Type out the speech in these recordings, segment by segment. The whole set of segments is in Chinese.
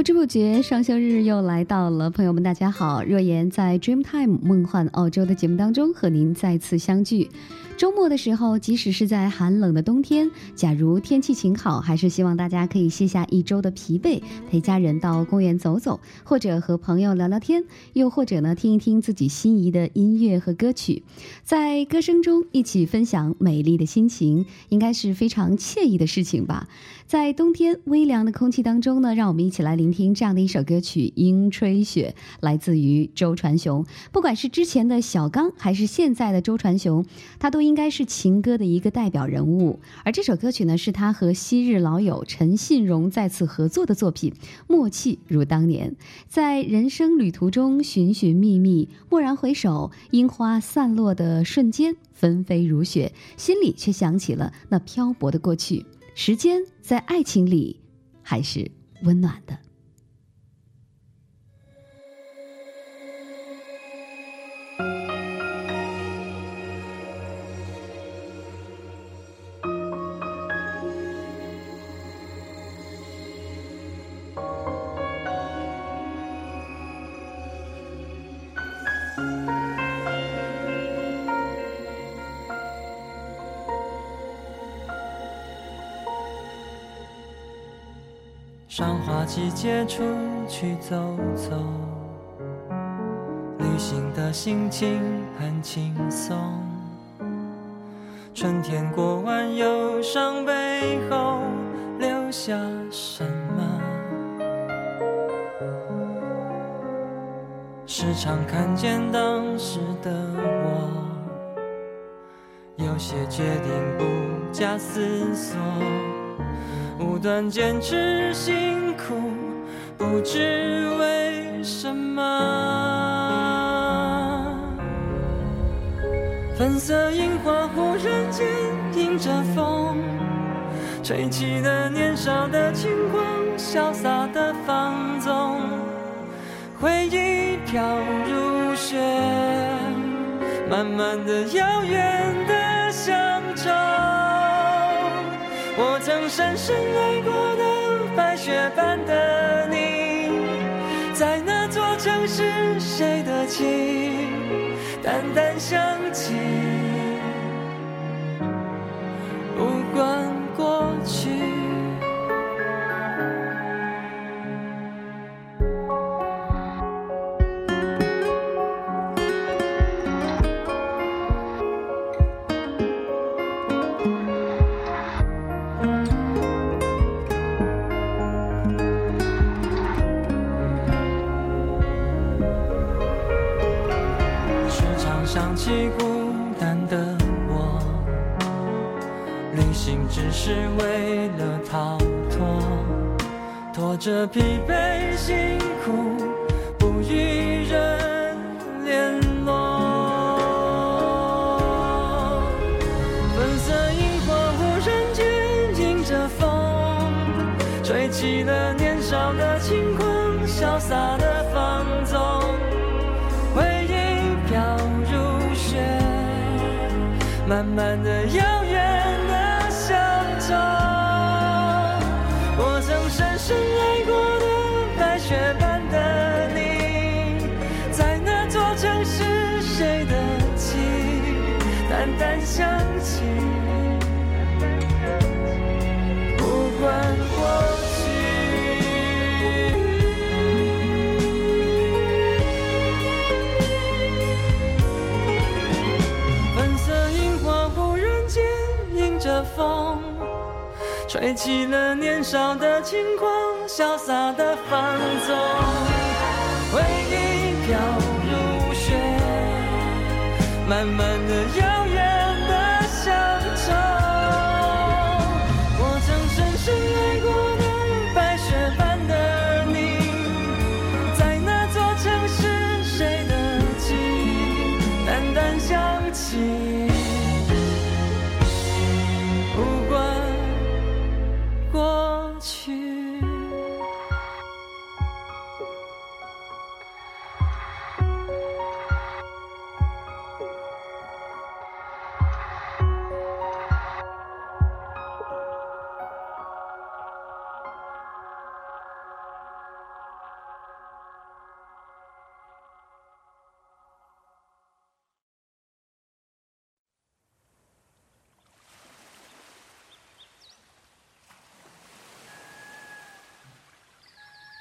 不知不觉，双休日又来到了。朋友们，大家好！若言在 Dreamtime 梦幻澳洲的节目当中和您再次相聚。周末的时候，即使是在寒冷的冬天，假如天气晴好，还是希望大家可以卸下一周的疲惫，陪家人到公园走走，或者和朋友聊聊天，又或者呢，听一听自己心仪的音乐和歌曲，在歌声中一起分享美丽的心情，应该是非常惬意的事情吧。在冬天微凉的空气当中呢，让我们一起来聆听这样的一首歌曲《樱吹雪》，来自于周传雄。不管是之前的小刚，还是现在的周传雄，他都应应该是情歌的一个代表人物。而这首歌曲呢，是他和昔日老友陈信荣再次合作的作品，默契如当年。在人生旅途中寻寻觅觅，蓦然回首，樱花散落的瞬间，纷飞如雪，心里却想起了那漂泊的过去。时间在爱情里还是温暖的。季节出去走走，旅行的心情很轻松。春天过完忧伤背后留下什么？时常看见当时的我，有些决定不假思索。无端坚持心，不知为什么。粉色樱花忽然间迎着风，吹起了年少的轻狂，潇洒的放纵。回忆飘如雪，慢慢的遥远的乡愁。我曾深深爱过的白雪般的，是，谁的情淡淡想起？是为了逃脱，拖着疲惫辛苦，不与人联络。粉色樱花忽然间迎着风，吹起了年少的轻狂，潇洒的放纵。回忆飘如雪，慢慢的摇遥。我曾深深爱过的白雪般的你，在那座城市，谁的情淡淡相吹起了年少的轻狂，潇洒的放纵，回忆飘如雪，慢慢的摇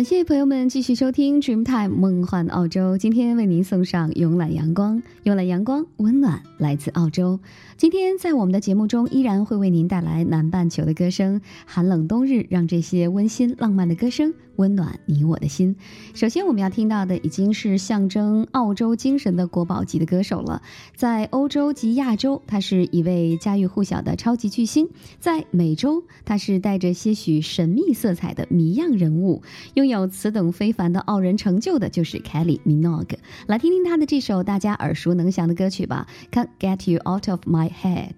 感谢朋友们继续收听 Dreamtime 梦幻澳洲。今天为您送上慵懒阳光，慵懒阳光，温暖来自澳洲。今天在我们的节目中，依然会为您带来南半球的歌声。寒冷冬日，让这些温馨浪漫的歌声温暖你我的心。首先，我们要听到的已经是象征澳洲精神的国宝级的歌手了。在欧洲及亚洲，他是一位家喻户晓的超级巨星；在美洲，他是带着些许神秘色彩的谜样人物。拥有此等非凡的傲人成就的，就是 Kelly Minogue。来听听他的这首大家耳熟能详的歌曲吧，《Can't Get You Out of My Head》。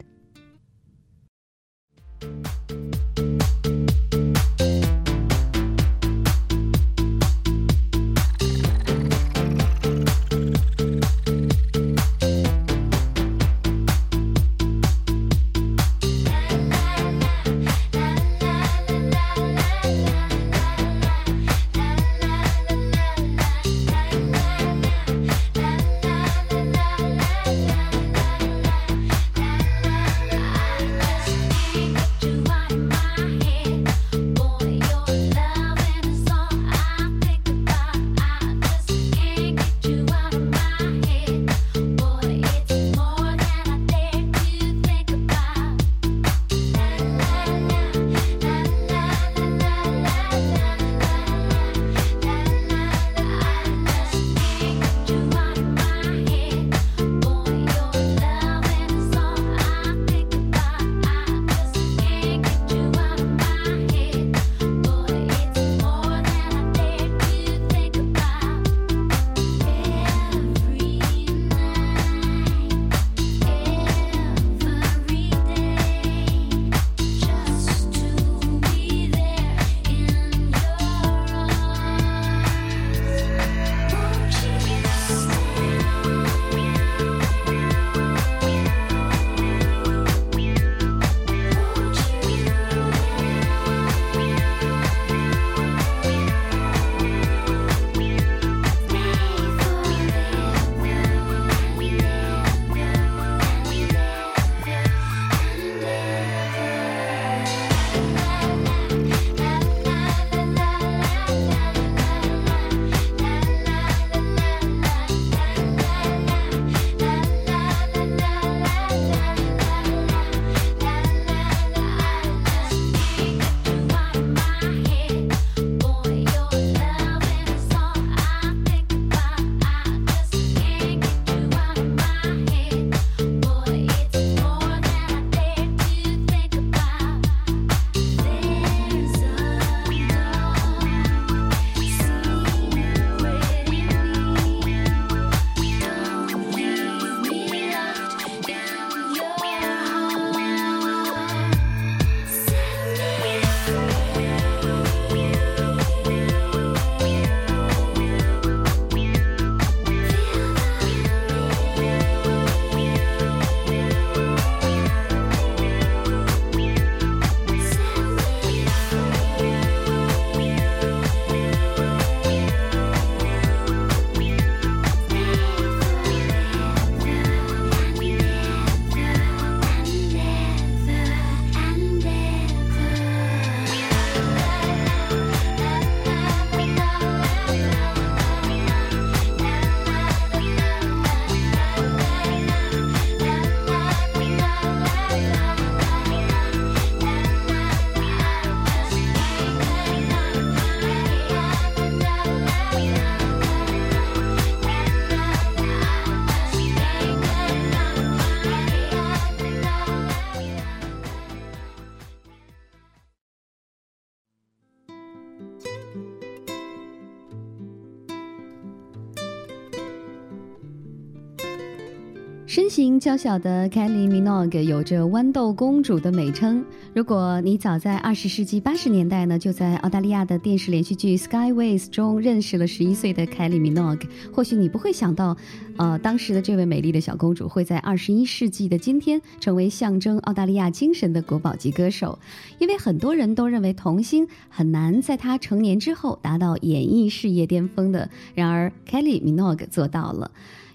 身形娇小的 Kelly Minogue 有着豌豆公主的美称。如果你早在二十世纪八十年代呢，就在澳大利亚的电视连续剧《Skyways》中认识了十一岁的 Kelly Minogue，或许你不会想到，呃，当时的这位美丽的小公主会在二十一世纪的今天成为象征澳大利亚精神的国宝级歌手。因为很多人都认为童星很难在她成年之后达到演艺事业巅峰的，然而 Kelly Minogue 做到了。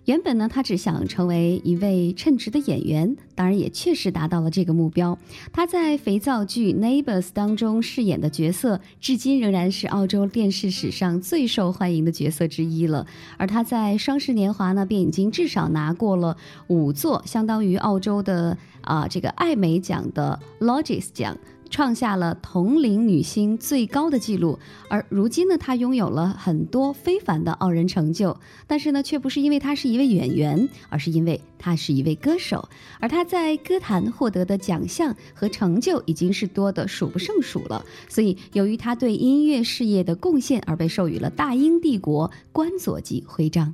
原本呢，他只想成为一位称职的演员，当然也确实达到了这个目标。他在肥皂剧《Neighbors》当中饰演的角色，至今仍然是澳洲电视史上最受欢迎的角色之一了。而他在双十年华呢，便已经至少拿过了五座，相当于澳洲的啊这个艾美奖的 Logies 奖。创下了同龄女星最高的纪录，而如今呢，她拥有了很多非凡的傲人成就，但是呢，却不是因为她是一位演员，而是因为她是一位歌手，而她在歌坛获得的奖项和成就已经是多的数不胜数了，所以由于她对音乐事业的贡献而被授予了大英帝国官佐级徽章。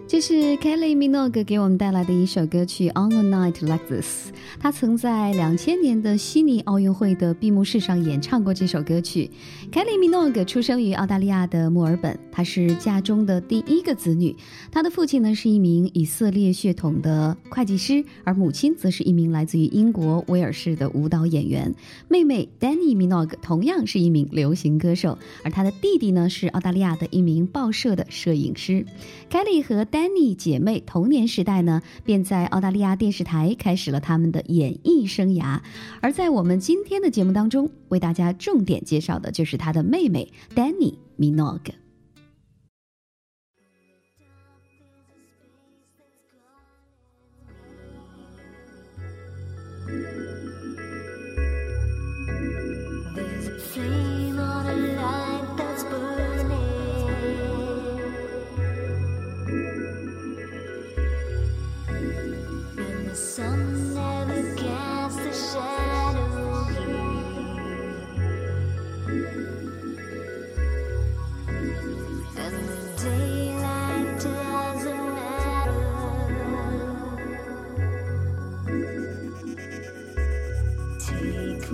这是 Kelly Minogue 给我们带来的一首歌曲《On a Night Like This》。他曾在两千年的悉尼奥运会的闭幕式上演唱过这首歌曲。Kelly Minogue 出生于澳大利亚的墨尔本，她是家中的第一个子女。她的父亲呢是一名以色列血统的会计师，而母亲则是一名来自于英国威尔士的舞蹈演员。妹妹 Danny Minogue 同样是一名流行歌手，而她的弟弟呢是澳大利亚的一名报社的摄影师。Kelly 和 Dan Danny 姐妹童年时代呢，便在澳大利亚电视台开始了他们的演艺生涯。而在我们今天的节目当中，为大家重点介绍的就是她的妹妹 Danny Minogue。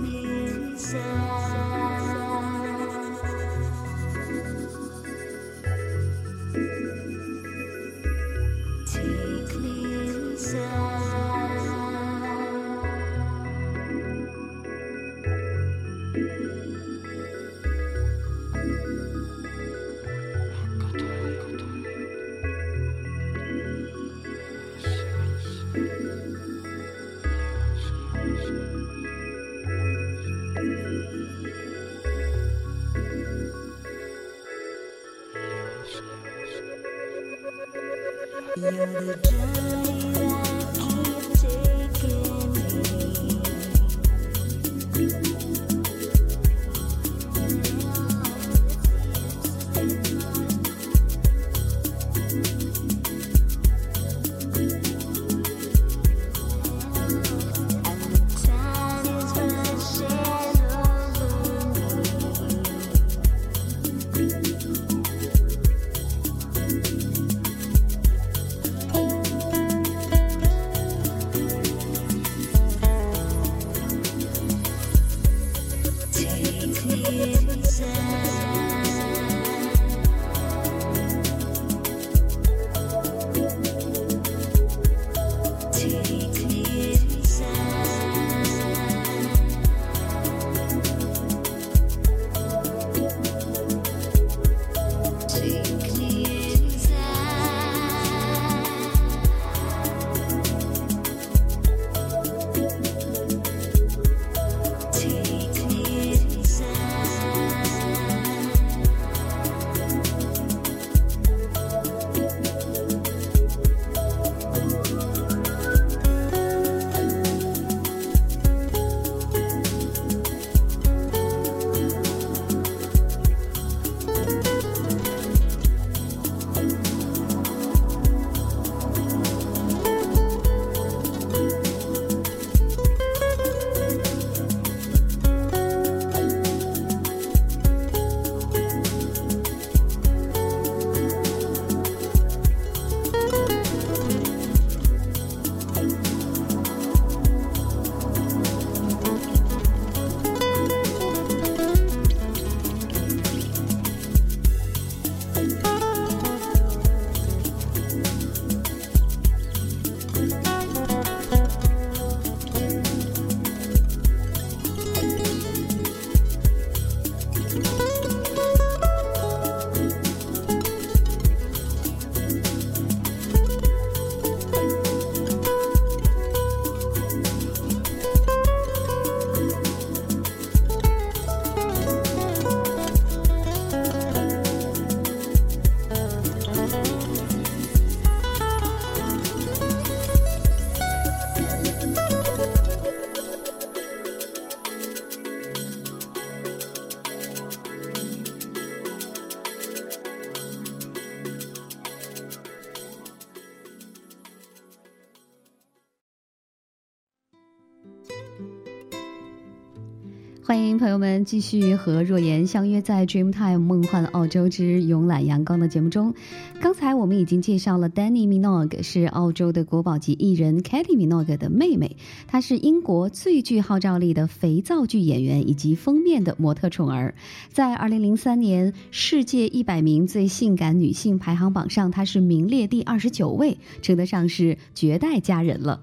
inside. Bye. 继续和若言相约在 Dreamtime 梦幻澳洲之慵懒阳光的节目中。刚才我们已经介绍了 Danny Minogue 是澳洲的国宝级艺人 Katie Minogue 的妹妹，她是英国最具号召力的肥皂剧演员以及封面的模特宠儿。在2003年世界100名最性感女性排行榜上，她是名列第二十九位，称得上是绝代佳人了。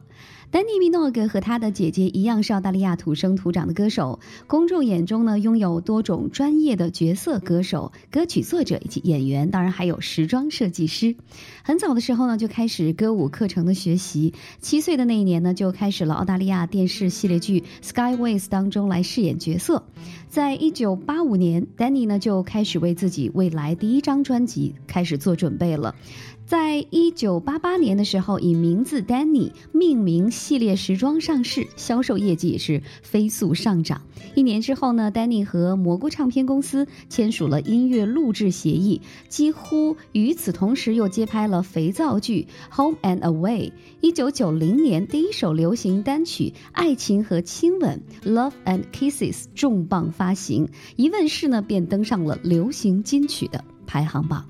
丹尼·米诺格和他的姐姐一样是澳大利亚土生土长的歌手，公众眼中呢拥有多种专业的角色歌手、歌曲作者以及演员，当然还有时装设计师。很早的时候呢就开始歌舞课程的学习，七岁的那一年呢就开始了澳大利亚电视系列剧《Skyways》当中来饰演角色。在一九八五年，丹尼呢就开始为自己未来第一张专辑开始做准备了。在一九八八年的时候，以名字 Danny 命名系列时装上市，销售业绩也是飞速上涨。一年之后呢，Danny 和蘑菇唱片公司签署了音乐录制协议，几乎与此同时又接拍了肥皂剧《Home and Away》。一九九零年，第一首流行单曲《爱情和亲吻》（Love and Kisses） 重磅发行，一问世呢便登上了流行金曲的排行榜。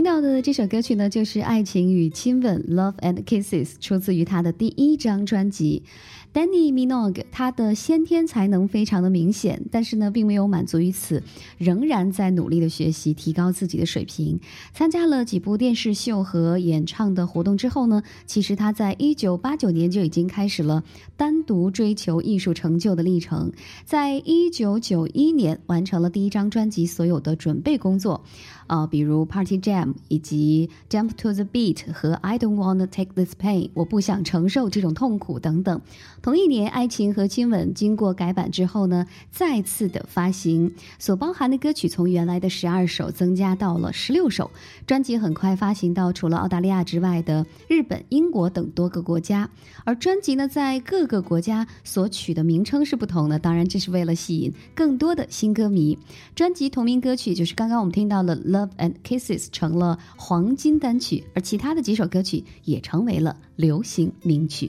听到的这首歌曲呢，就是《爱情与亲吻》（Love and Kisses），出自于他的第一张专辑。Danny Minogue，他的先天才能非常的明显，但是呢，并没有满足于此，仍然在努力的学习，提高自己的水平。参加了几部电视秀和演唱的活动之后呢，其实他在一九八九年就已经开始了单独追求艺术成就的历程。在一九九一年，完成了第一张专辑所有的准备工作。啊，比如 Party Jam 以及 Jump to the Beat 和 I Don't Wanna Take This Pain，我不想承受这种痛苦等等。同一年，《爱情和亲吻》经过改版之后呢，再次的发行，所包含的歌曲从原来的十二首增加到了十六首。专辑很快发行到除了澳大利亚之外的日本、英国等多个国家。而专辑呢，在各个国家所取的名称是不同的，当然这是为了吸引更多的新歌迷。专辑同名歌曲就是刚刚我们听到的《Love and Kisses》成成了黄金单曲，而其他的几首歌曲也成为了流行名曲。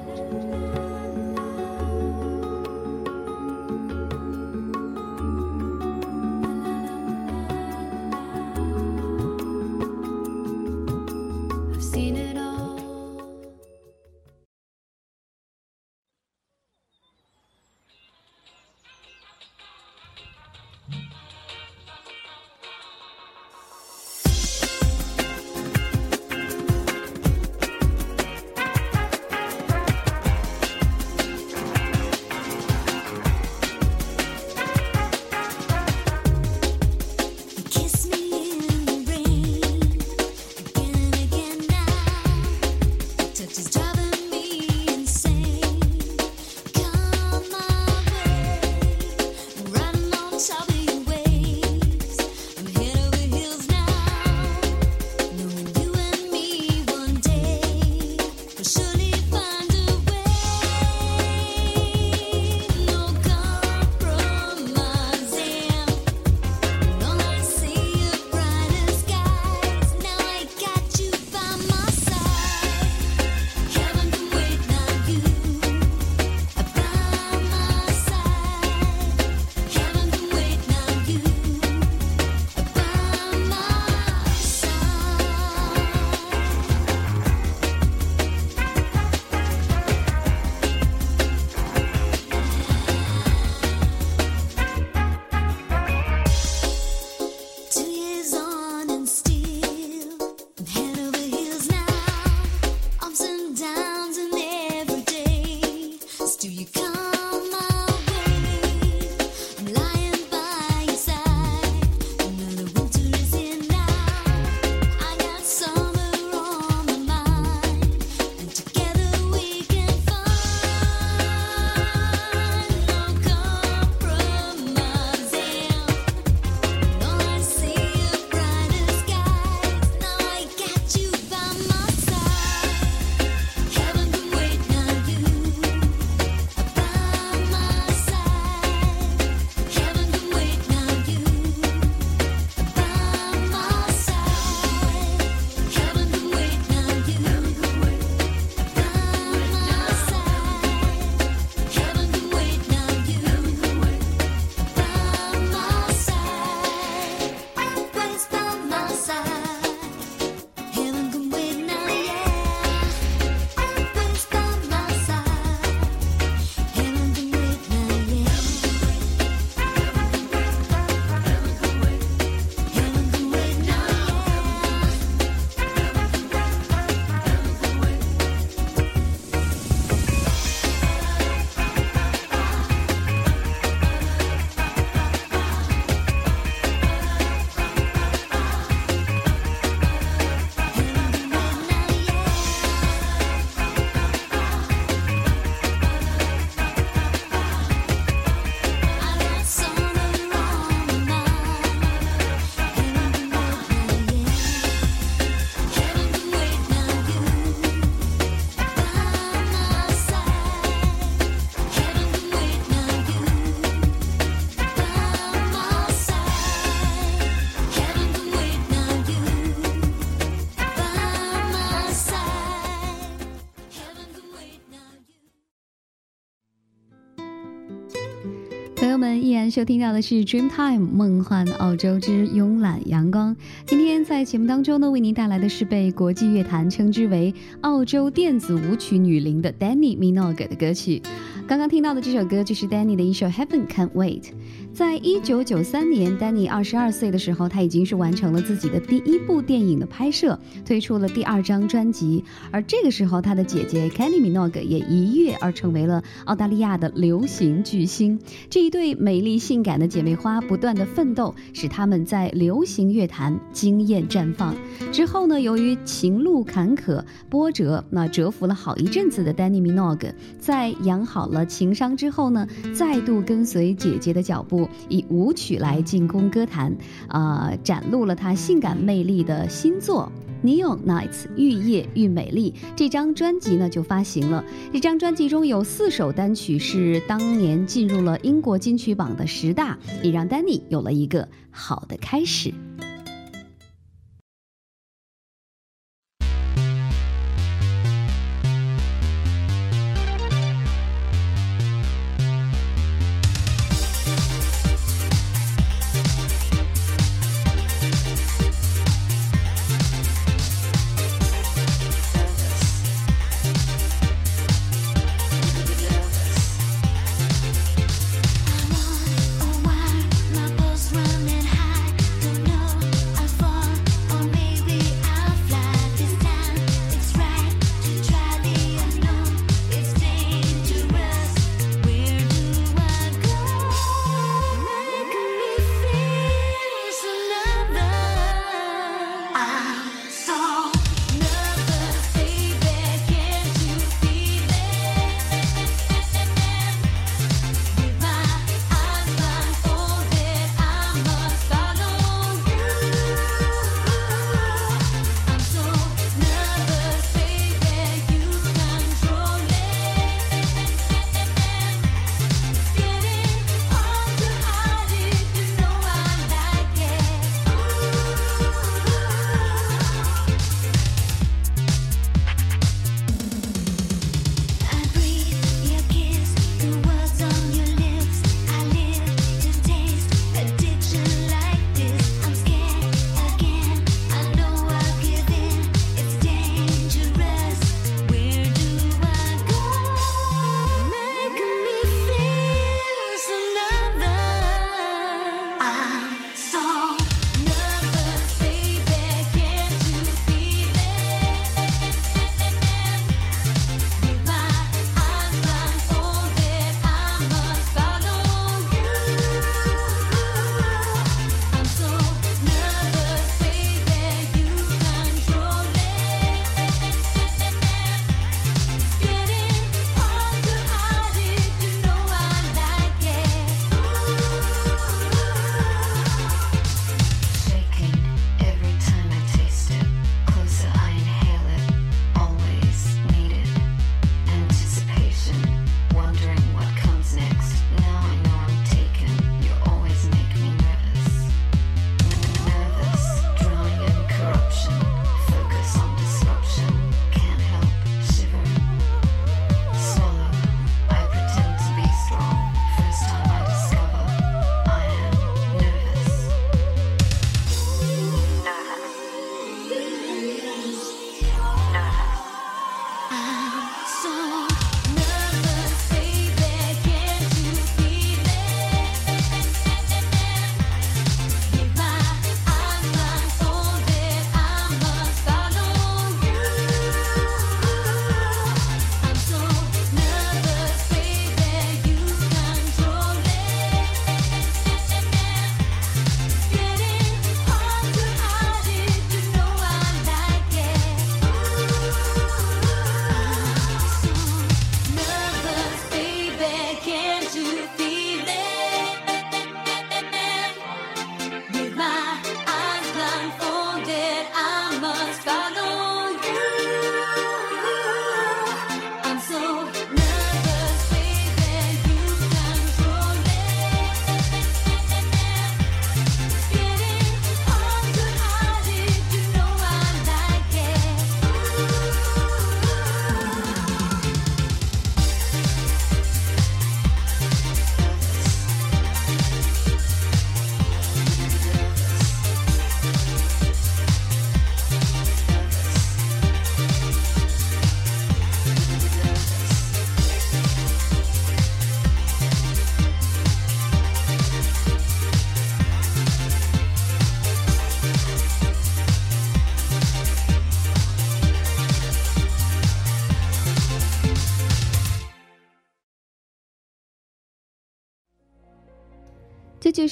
收听到的是 Dreamtime 梦幻澳洲之慵懒阳光。今天在节目当中呢，为您带来的是被国际乐坛称之为澳洲电子舞曲女伶的 Danny Minogue 的歌曲。刚刚听到的这首歌就是 Danny 的一首《Heaven Can't Wait》。在一九九三年，Danny 二十二岁的时候，他已经是完成了自己的第一部电影的拍摄，推出了第二张专辑。而这个时候，他的姐姐 Kylie Minogue 也一跃而成为了澳大利亚的流行巨星。这一对美丽性感的姐妹花不断的奋斗，使她们在流行乐坛惊艳绽放。之后呢，由于情路坎坷波折，那蛰伏了好一阵子的 Danny Minogue，在养好了情商之后呢，再度跟随姐姐的脚步。以舞曲来进攻歌坛，啊，展露了她性感魅力的新作《Neon Nights》愈夜愈美丽。这张专辑呢就发行了。这张专辑中有四首单曲是当年进入了英国金曲榜的十大，也让丹尼有了一个好的开始。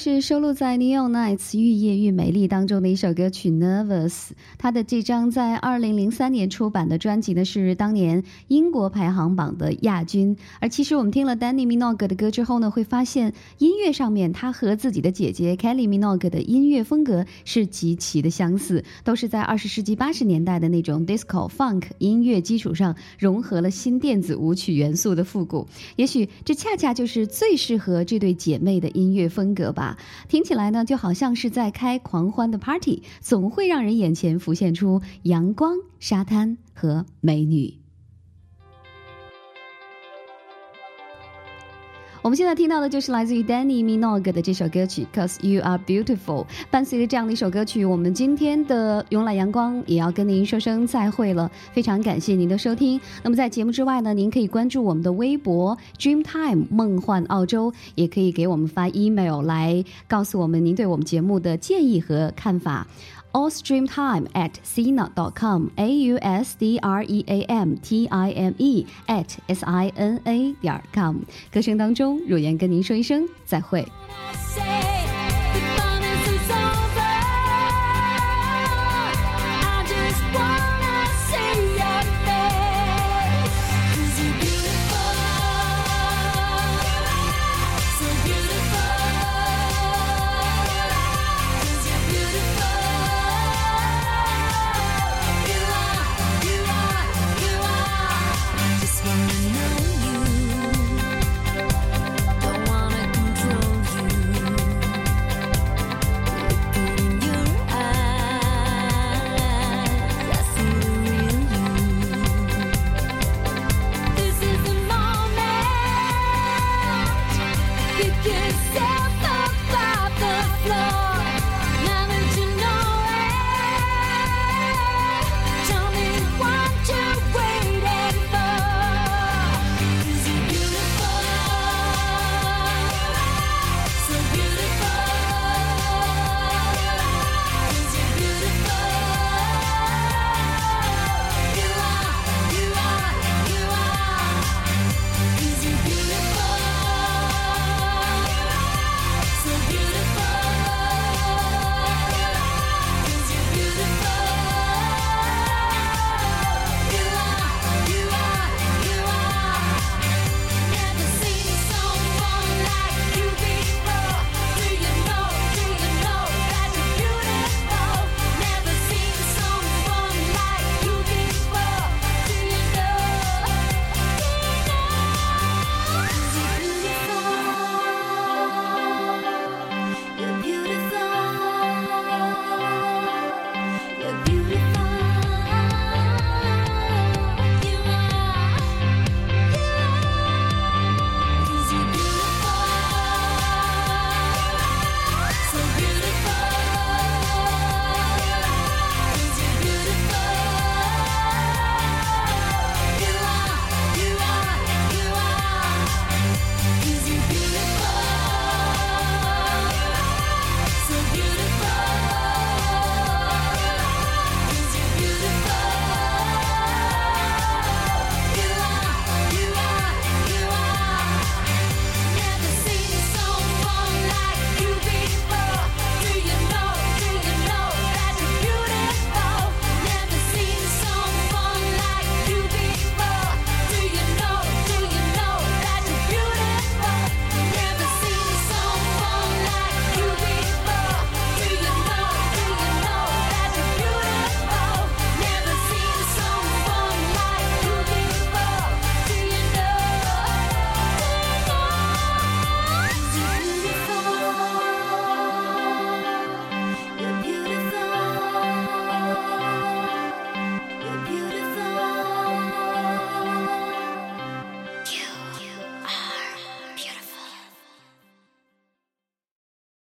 是收录在《Neon Nights 愈夜愈美丽》当中的一首歌曲《Nervous》。它的这张在二零零三年出版的专辑呢，是当年英国排行榜的亚军。而其实我们听了 Danny Minogue 的歌之后呢，会发现音乐上面他和自己的姐姐 Kelly Minogue 的音乐风格是极其的相似，都是在二十世纪八十年代的那种 disco funk 音乐基础上融合了新电子舞曲元素的复古。也许这恰恰就是最适合这对姐妹的音乐风格。吧听起来呢就好像是在开狂欢的 party，总会让人眼前浮现出阳光、沙滩和美女。我们现在听到的就是来自于 Danny Minogue 的这首歌曲《Cause You Are Beautiful》。伴随着这样的一首歌曲，我们今天的慵懒阳光也要跟您说声再会了。非常感谢您的收听。那么在节目之外呢，您可以关注我们的微博 Dreamtime 梦幻澳洲，也可以给我们发 email 来告诉我们您对我们节目的建议和看法。All stream time at sina.com a u s d r e a m t i m e at s i n a 点 com。歌声当中，若言跟您说一声再会。